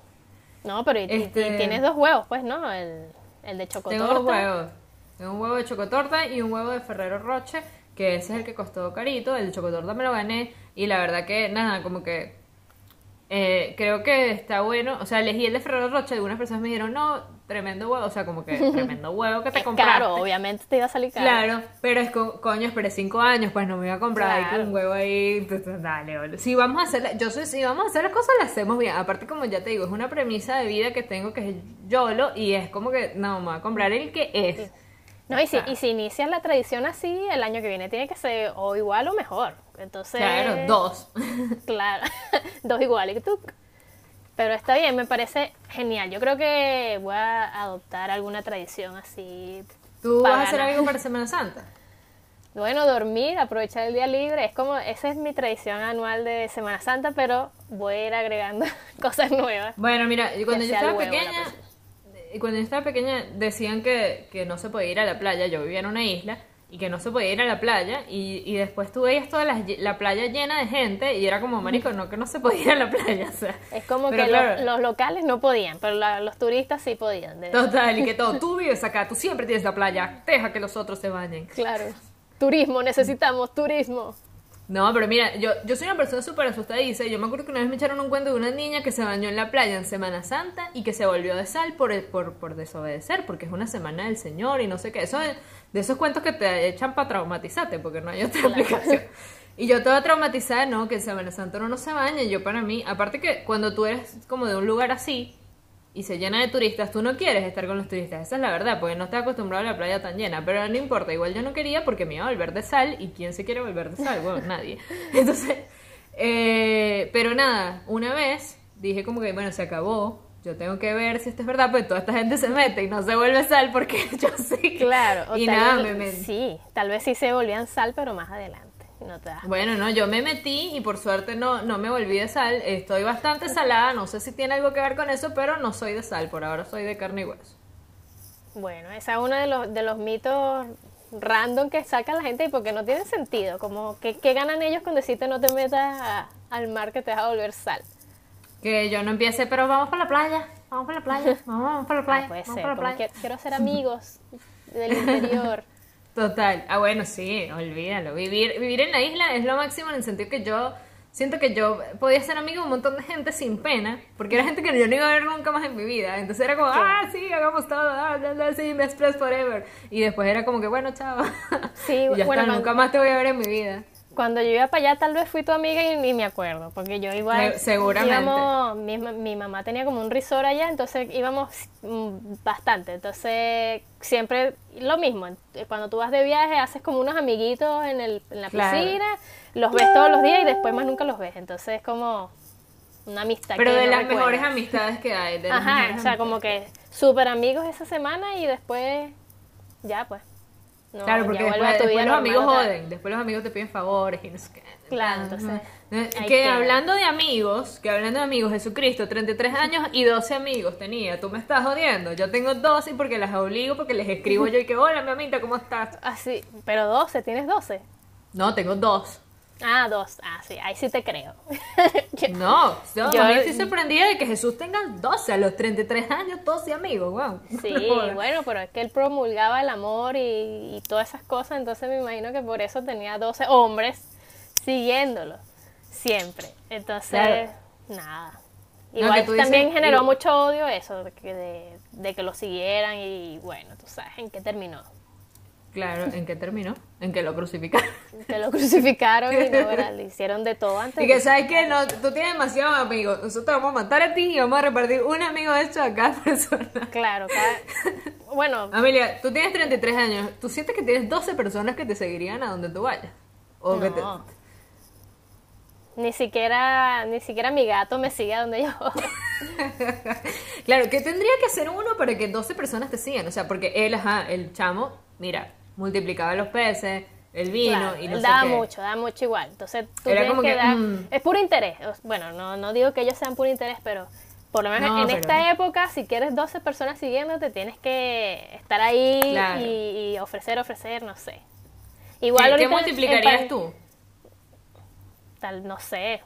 No, pero y, y- Este- y tienes dos huevos, pues, ¿no? El, el de chocotorta. Tengo dos huevos. Tengo un huevo de chocotorta y un huevo de Ferrero Roche, que ese es el que costó carito. El de chocotorta me lo gané y la verdad que nada, como que eh, creo que está bueno. O sea, elegí el de Ferrero Roche. Algunas personas me dijeron, no, tremendo huevo. O sea, como que tremendo huevo que te compraste. caro, obviamente te iba a salir caro. Claro, pero es co- coño, esperé cinco años, pues no me iba a comprar ahí Claro. con un huevo ahí. Dale, boludo. Si vamos a hacer, la- yo soy, si vamos a hacer las cosas, las hacemos bien. Aparte, como ya te digo, es una premisa de vida que tengo que es YOLO y es como que, no, me voy a comprar el que es. No, y si, Claro. y si inicias la tradición así, el año que viene tiene que ser o igual o mejor. Entonces. Claro, dos. Claro, dos iguales. Tú. Pero está bien, me parece genial. Yo creo que voy a adoptar alguna tradición así. ¿Tú vas a pagana. hacer algo para Semana Santa? Bueno, dormir, aprovechar el día libre, es como, esa es mi tradición anual de Semana Santa, pero voy a ir agregando cosas nuevas. Bueno, mira, cuando Que yo estaba huevo pequeña, cuando yo estaba pequeña decían que, que no se podía ir a la playa, yo vivía en una isla, y que no se podía ir a la playa, y, y después tú veías toda la, la playa llena de gente, y era como, marico, no, que no se podía ir a la playa, o sea. Es como Pero que claro, los, los locales no podían, pero la- los turistas sí podían. de- Total, y que todo, tú vives acá, tú siempre tienes la playa, deja que los otros se bañen. Claro. Turismo, necesitamos turismo. No, pero mira, yo, yo soy una persona súper asustadiza y yo me acuerdo que una vez me echaron un cuento de una niña que se bañó en la playa en Semana Santa y que se volvió de sal por, el- por, por desobedecer, porque es una semana del Señor y no sé qué. Eso es- de esos cuentos que te echan para traumatizarte, porque no hay otra explicación. Y yo toda traumatizada, no, que en Semana Santa uno no se baña. Y yo para mí, aparte que cuando tú eres como de un lugar así y se llena de turistas, tú no quieres estar con los turistas. Esa es la verdad, porque no estás acostumbrado a la playa tan llena. Pero no importa, igual yo no quería porque me iba a volver de sal. ¿Y quién se quiere volver de sal? Bueno, nadie. Entonces, eh, pero nada, una vez dije como que, bueno, se acabó. Yo tengo que ver si esto es verdad, pues toda esta gente se mete y no se vuelve sal porque yo sé que... Claro. o y tal nada, vez- me, me- Sí, tal vez sí se volvían sal, pero más adelante. No te das Bueno, no, yo me metí y por suerte no, no me volví de sal. Estoy bastante salada, no sé si tiene algo que ver con eso, pero no soy de sal, por ahora soy de carne y hueso. Bueno, esa es uno de los, de los mitos random que saca la gente y porque no tiene sentido. Como, ¿qué, qué ganan ellos con decirte no te metas a- al mar que te vas a volver sal? Que yo no empiece, pero vamos para la playa, vamos para la playa, vamos, vamos para la playa, Ah, puede vamos ser, para la playa. que quiero ser amigos del interior. Total. Ah, bueno, sí, olvídalo. Vivir, vivir en la isla es lo máximo en el sentido que yo siento que yo podía ser amigo de un montón de gente sin pena, porque era gente que yo no iba a ver nunca más en mi vida. Entonces era como, ah, sí, hagamos todo, ah, bla, bla, sí, best friends forever. Y después era como que, bueno, chao. Sí, y ya bueno, está, nunca más te voy a ver en mi vida. Cuando yo iba para allá, tal vez fui tu amiga y ni me acuerdo, porque yo igual. Se- seguramente. íbamos- mi, mi mamá tenía como un resort allá, entonces íbamos mm, bastante. Entonces, siempre lo mismo. Cuando tú vas de viaje, haces como unos amiguitos en, el, en la Claro. piscina, los ves todos los días y después más nunca los ves. Entonces, es como una amistad. Pero que de no las recuerdas. mejores amistades que hay. De Ajá, o sea, como que súper amigos esa semana y después, ya pues. No, Claro, porque después, después los amigos joden, después los amigos te piden favores y no sé qué. Claro, entonces, Que hablando de amigos, que hablando de amigos, Jesucristo, 33 años y 12 amigos tenía. Tú me estás jodiendo. Yo tengo 12 porque las obligo, porque les escribo yo y que, hola, mi amita, ¿cómo estás? Así, pero 12, ¿tienes 12? No, tengo dos. Ah, dos. Ah, sí, ahí sí te creo. No, yo, Yo- a mí de que Jesús tenga 12 a los 33 años, 12 amigos, wow. Sí, bueno, pero es que él promulgaba el amor y, y todas esas cosas, entonces me imagino que por eso tenía 12 hombres siguiéndolo, siempre. Entonces, Claro. nada. No, Igual dices- también generó mucho odio eso, de de, de que lo siguieran y bueno, tú sabes en qué terminó. Claro, ¿en qué terminó? En que lo crucificaron. Que lo crucificaron y no, le hicieron de todo antes. Y que sabes que no, tú tienes demasiados amigos. Nosotros vamos a matar a ti y vamos a repartir un amigo de hecho a cada persona. Claro, cada... bueno, Amelia, tú tienes 33 años. ¿Tú sientes que tienes 12 personas que te seguirían a donde tú vayas? O que te- No. Ni siquiera, ni siquiera mi gato me sigue a donde yo. Claro, ¿qué tendría que hacer uno para que 12 personas te sigan? O sea, porque él, ajá, el chamo, mira, multiplicaba los peces, el vino Claro, y no sé daba qué. mucho, daba mucho igual. Entonces tú Era tienes como que, que, dar, mm. es puro interés. Bueno, no, no digo que ellos sean puro interés, pero por lo menos No, en pero- esta época, si quieres 12 personas siguiéndote, tienes que estar ahí Claro. y, y ofrecer, ofrecer, no sé. ¿Qué, Igual qué ahorita multiplicarías en- tú? Tal, no sé.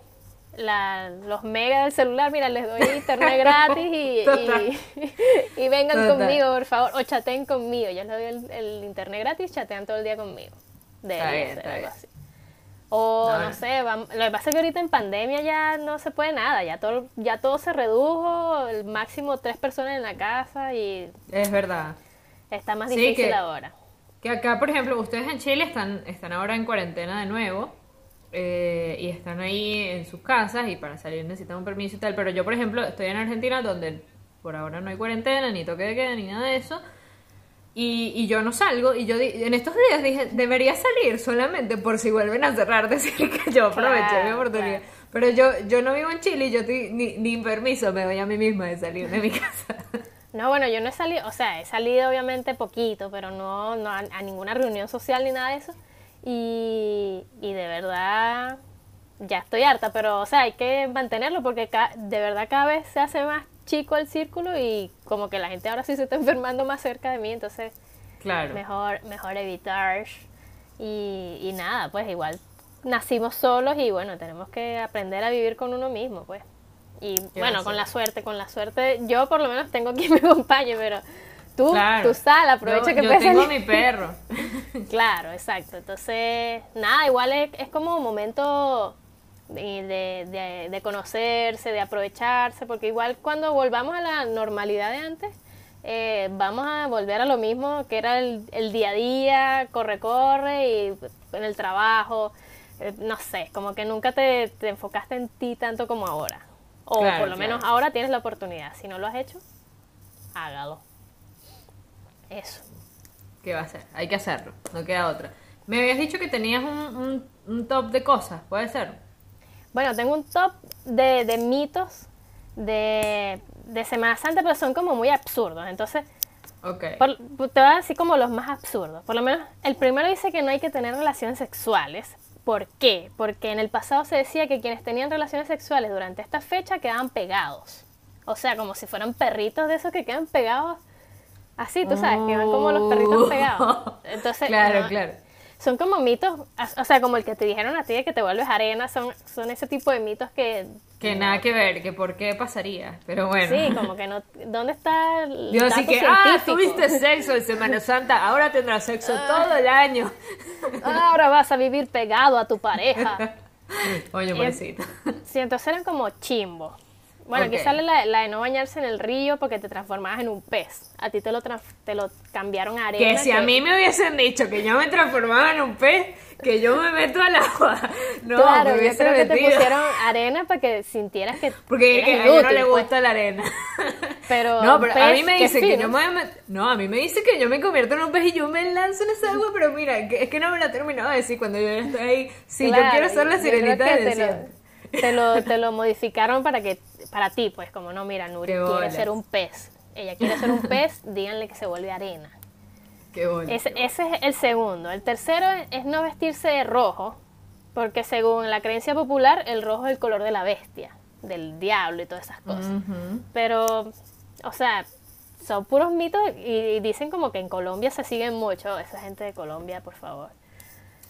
La, los megas del celular, mira, les doy internet gratis y, Total. y, y vengan Total. conmigo, por favor, o chateen conmigo. Yo les doy el, el internet gratis, chatean todo el día conmigo. Está algo así. O No, sé, vam- lo que pasa es que ahorita en pandemia ya no se puede nada, ya todo, ya todo se redujo, el máximo tres personas en la casa y Es verdad. está más Sí, difícil que- ahora. Que acá, por ejemplo, ustedes en Chile están, están ahora en cuarentena de nuevo eh, y están ahí en sus casas y para salir necesitan un permiso y tal. Pero yo, por ejemplo, estoy en Argentina donde por ahora no hay cuarentena, ni toque de queda, ni nada de eso. Y, y yo no salgo y yo en estos días dije, debería salir solamente por si vuelven a cerrar, decir que yo aproveché Claro, mi oportunidad. claro. Pero yo, yo no vivo en Chile y yo estoy- ni, ni permiso me doy a mí misma de salir de mi casa. No, bueno, yo no he salido, o sea, he salido obviamente poquito, pero no, no a, a ninguna reunión social ni nada de eso. Y, y de verdad, ya estoy harta, pero, o sea, hay que mantenerlo porque ca- de verdad cada vez se hace más chico el círculo y como que la gente ahora sí se está enfermando más cerca de mí, entonces Claro. mejor, mejor evitar. Y, y nada, pues igual nacimos solos y bueno, tenemos que aprender a vivir con uno mismo, pues. Y ¿Qué va a bueno, con la suerte, con la suerte, yo por lo menos tengo quien me acompañe, pero tú, Claro. tú sal, aprovecha yo, que yo tengo salir. mi perro. Claro, exacto. Entonces, nada, igual es, es como un momento de, de- de- conocerse, de aprovecharse, porque igual cuando volvamos a la normalidad de antes, eh, vamos a volver a lo mismo que era el, el día a día, corre, corre, y en el trabajo, eh, no sé, como que nunca te, te enfocaste en ti tanto como ahora. O Claro, por lo menos ahora tienes la oportunidad. Si no lo has hecho, hágalo. Eso. ¿Qué va a hacer? Hay que hacerlo, no queda otra. Me habías dicho que tenías un, un- un top de cosas, ¿puede ser? Bueno, tengo un top de, de mitos de, de Semana Santa, pero son como muy absurdos. Entonces, Ok. por- te voy a decir como los más absurdos. Por lo menos, el primero dice que no hay que tener relaciones sexuales. ¿Por qué? Porque en el pasado se decía que quienes tenían relaciones sexuales durante esta fecha quedaban pegados. O sea, como si fueran perritos de esos que quedan pegados. Así, tú sabes, que van como los perritos Oh. pegados. Entonces, Claro, no, claro. son como mitos, o sea, como el que te dijeron a ti de que te vuelves arena, son, son ese tipo de mitos que... Que nada que ver, que por qué pasaría, pero bueno. Sí, como que no... ¿Dónde está el Yo así que, ah, tuviste sexo en Semana Santa, ahora tendrás sexo todo el año. Ahora vas a vivir pegado a tu pareja. Oye, pobrecito. Sí, entonces eran como chimbo. Bueno, aquí sale la, la de no bañarse en el río porque te transformabas en un pez. A ti te lo, te lo cambiaron a arena. Que si a mí me hubiesen dicho que yo me transformaba en un pez, que yo me meto al agua. No, claro, me yo hubiese creo que te metido. pusieron arena para que sintieras que Porque que a ella no le pues. gusta la arena. Pero no, pero a mí me qué dice que yo me No, a mí me dice que yo me convierto en un pez y yo me lanzo en esa agua, pero mira, es que no me lo he terminado de decir cuando yo ya estoy ahí. Sí, yo quiero ser la yo sirenita del te lo- desierto. Te lo, te lo modificaron para que para ti, pues como no, mira, Nuri quiere ser un pez. Ella quiere ser un pez, díganle que se vuelve arena. Qué bonito. Ese, ese es el segundo. El tercero es, es no vestirse de rojo, porque según la creencia popular, el rojo es el color de la bestia, del diablo y todas esas cosas. Pero, o sea, son puros mitos y, y dicen como que en Colombia se siguen mucho. Esa gente de Colombia, por favor.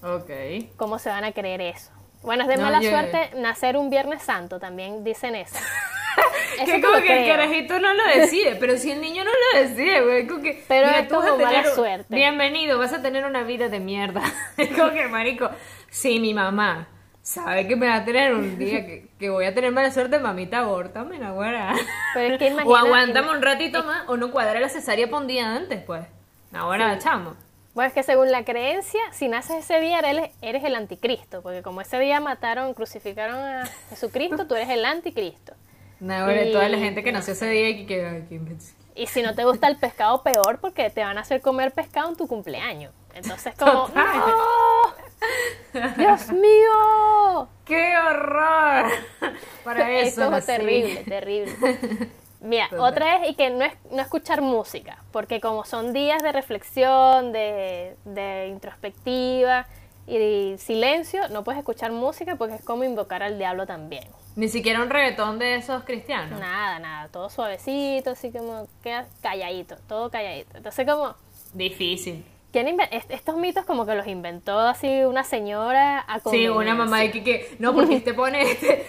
Ok. ¿Cómo se van a creer eso? Bueno, es de No, mala yo- suerte nacer un Viernes Santo, también dicen eso. Eso Que como que el carajito no lo decide, pero si el niño no lo decide, güey, como que... Pero mira, es tú vas a como mala suerte. Bienvenido, vas a tener una vida de mierda. Es como que, marico, si mi mamá sabe que me va a tener un día que, que voy a tener mala suerte, mamita, abórtame, la güera. Pero es que O aguántame un ratito más, o no cuadra la cesárea para un día antes, pues. Ahora, chamo. Bueno, es que según la creencia, si naces ese día eres, eres el anticristo, porque como ese día mataron, crucificaron a Jesucristo, tú eres el anticristo. No, Y- toda la gente que nació ese día y que... Y si no te gusta el pescado, peor, porque te van a hacer comer pescado en tu cumpleaños. Entonces, como. ¡No! ¡Dios mío! ¡Qué horror! Para eso es terrible, terrible. Mira, otra es y que no es no escuchar música, porque como son días de reflexión, de, de introspectiva y silencio, no puedes escuchar música porque es como invocar al diablo también. Ni siquiera un reggaetón de esos cristianos. Nada, nada, todo suavecito, así como queda calladito, todo calladito. Entonces como Difícil. ¿Quién estos mitos como que los inventó así una señora a Sí, una mamá de que, que no, porque este pone este,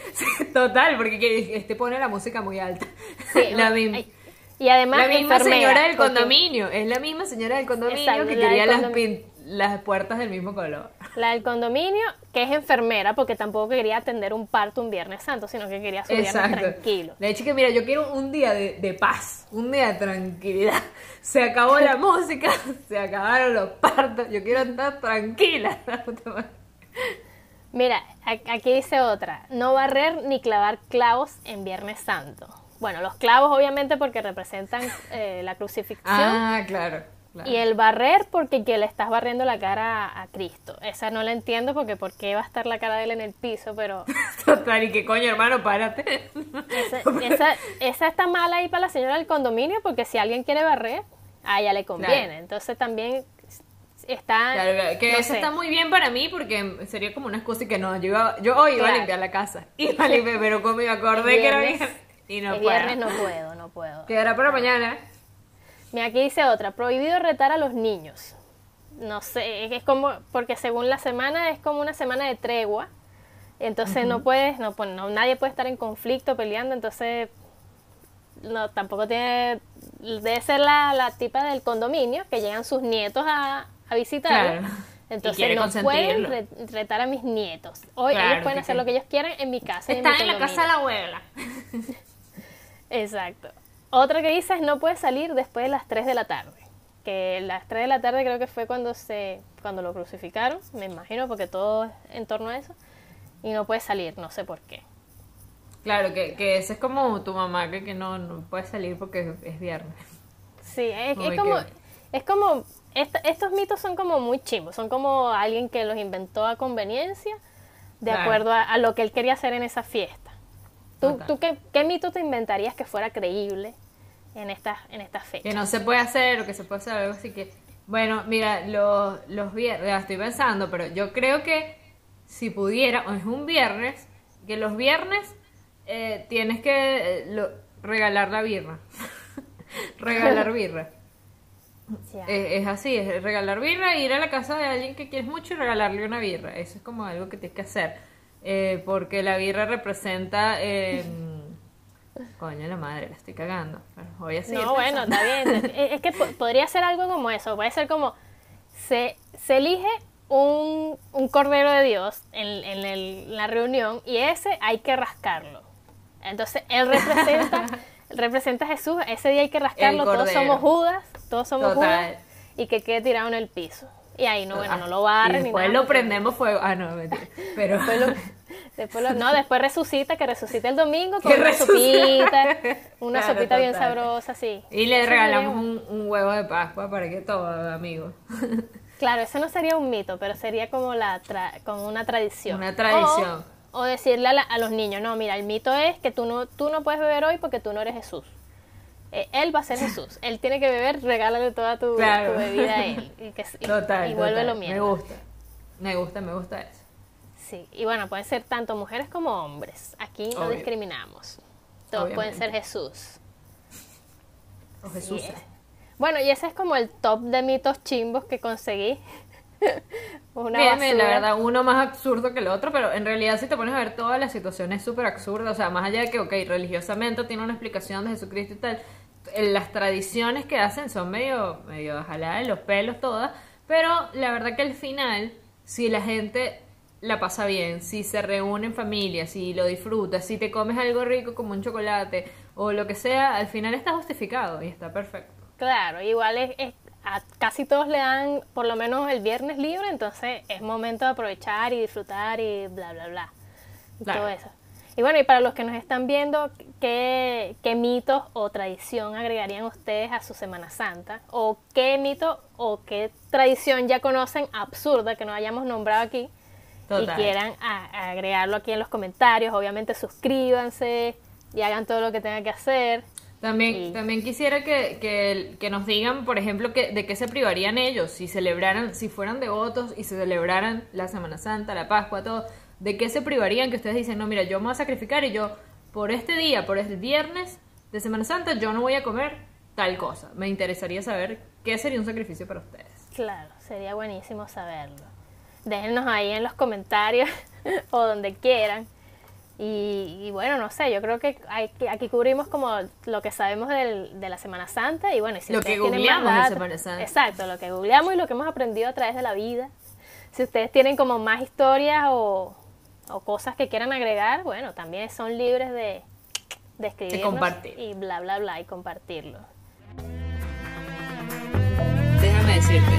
total, porque que este pone la música muy alta. Sí, la, misma- y además la misma señora del porque- condominio, es la misma señora del condominio Exacto, que quería las, las puertas del mismo color. La del condominio, que es enfermera, porque tampoco quería atender un parto un Viernes Santo, sino que quería su viernes tranquilo. Le dije que mira, yo quiero un día de, de paz, un día de tranquilidad. Se acabó la música, se acabaron los partos, yo quiero estar tranquila. Mira, aquí dice otra, no barrer ni clavar clavos en Viernes Santo. Bueno, los clavos obviamente porque representan eh, la crucifixión, ah, claro. Claro. Y el barrer porque que le estás barriendo la cara a, a Cristo. Esa no la entiendo porque por qué va a estar la cara de él en el piso, pero Total, y que coño, hermano, párate. esa, esa, esa está mala ahí para la señora del condominio porque si alguien quiere barrer, a ella le conviene. Claro. Entonces también está... Claro, que no eso sé. está muy bien para mí porque sería como una excusa y que no, yo, iba- yo hoy iba a limpiar la casa. Iba a limpiar, pero como me acordé que era viernes y no el puedo. viernes no puedo, no puedo. Quedará para mañana. Mira, aquí dice otra, prohibido retar a los niños. No sé, es- como, porque según la semana es como una semana de tregua. Entonces no puedes, no, pues, no, nadie puede estar en conflicto peleando, entonces no, tampoco tiene, debe ser la, la tipa del condominio, que llegan sus nietos a, a. Claro. Y Entonces no pueden retar a mis nietos. Hoy Claro, ellos pueden hacer sí. lo que ellos quieran en mi casa. y Está mi en la casa de la abuela. Exacto. Otra que dice es no puedes salir después de las 3 de la tarde. Que las 3 de la tarde creo que fue cuando se cuando lo crucificaron, me imagino, porque todo es en torno a eso. Y no puedes salir, no sé por qué. Claro, que, que ese es como tu mamá, que, que no, no puede salir porque es viernes. Sí, es, como es como esta- estos mitos son como muy chimbos, son como alguien que los inventó a conveniencia de Claro. acuerdo a, a lo que él quería hacer en esa fiesta. ¿Tú, tú qué, qué mito te inventarías que fuera creíble en estas en estas fechas? Que no se puede hacer o que se puede hacer algo así que... Bueno, mira, los, los viernes, ya estoy pensando, pero yo creo que si pudiera, o es un viernes, que los viernes eh, tienes que eh, lo- regalar la birra. regalar birra. Ya. Eh, es así, es regalar birra, ir a la casa de alguien que quieres mucho y regalarle una birra. Eso es como algo que tienes que hacer. Eh, porque la birra representa... coño, la madre, la estoy cagando. Pero voy a seguir No, bueno, está bien. Es que po- podría ser algo como eso. Puede ser como se, se elige un, un cordero de Dios en, en el- la reunión y ese hay que rascarlo. Entonces él representa, representa a Jesús. Ese día hay que rascarlo. Todos somos Judas. Todos somos Total. Judas. Y que quede tirado en el piso. Y ahí no, bueno, Ah, no lo barren y ni después nada, lo prendemos fuego. Ah, no, mentira. Pero. Después lo- no, después resucita, que resucite el domingo con una sopita, una Claro, sopita bien sabrosa, sí. y le Eso regalamos un, un huevo de Pascua para que todo, amigo. Claro, eso no sería un mito, pero sería como, la tra- como una tradición. Una tradición. O, o decirle a, la- a los niños, no, mira, el mito es que tú no, tú no puedes beber hoy porque tú no eres Jesús. Eh, él va a ser Jesús. Él tiene que beber, regálale toda tu, Claro. tu bebida a él. Y, que, y, Total. y total. Me gusta. Me gusta, me gusta eso. Sí, y bueno, pueden ser tanto mujeres como hombres. Aquí no Obvio. discriminamos. Todos pueden ser. Jesús. O Jesús. Sí. Bueno, y ese es como el top de mitos chimbos que conseguí. Una Bien, la verdad, uno más absurdo que el otro, pero en realidad si te pones a ver todas las situaciones súper absurdas, o sea, más allá de que, ok, religiosamente tiene una explicación de Jesucristo y tal, eh, las tradiciones que hacen son medio, medio jaladas de los pelos todas, pero la verdad que al final, si la gente la pasa bien, si se reúne en familia, si lo disfrutas, si te comes algo rico como un chocolate o lo que sea, al final está justificado y está perfecto. Claro, igual es, es- a casi todos le dan por lo menos el viernes libre, entonces es momento de aprovechar y disfrutar y bla, bla, bla. Y Claro. todo eso. Y bueno, y para los que nos están viendo, ¿qué, ¿qué mitos o tradición agregarían ustedes a su Semana Santa? ¿O qué mito o qué tradición ya conocen absurda que no hayamos nombrado aquí? Total. Y quieran a- agregarlo aquí en los comentarios. Obviamente suscríbanse y hagan todo lo que tengan que hacer. También, Y- también quisiera que, que, que nos digan, por ejemplo, que, de qué se privarían ellos si celebraran, si fueran devotos y se celebraran la Semana Santa, la Pascua, todo. ¿De qué se privarían que ustedes dicen, no, mira, yo me voy a sacrificar y yo, por este día, por el viernes de Semana Santa, yo no voy a comer tal cosa? Me interesaría saber qué sería un sacrificio para ustedes. Claro, sería buenísimo saberlo. Déjennos ahí en los comentarios o donde quieran. Y, y bueno, no sé, yo creo que hay aquí cubrimos como lo que sabemos del- de la Semana Santa y bueno, y si Lo ustedes que tienen googleamos más de Semana Santa. Exacto, lo que googleamos y lo que hemos aprendido a través de la vida. Si ustedes tienen como más historias o, o cosas que quieran agregar, bueno, también son libres de, de escribirnos compartir. y bla, bla, bla y compartirlo. Déjame decirte,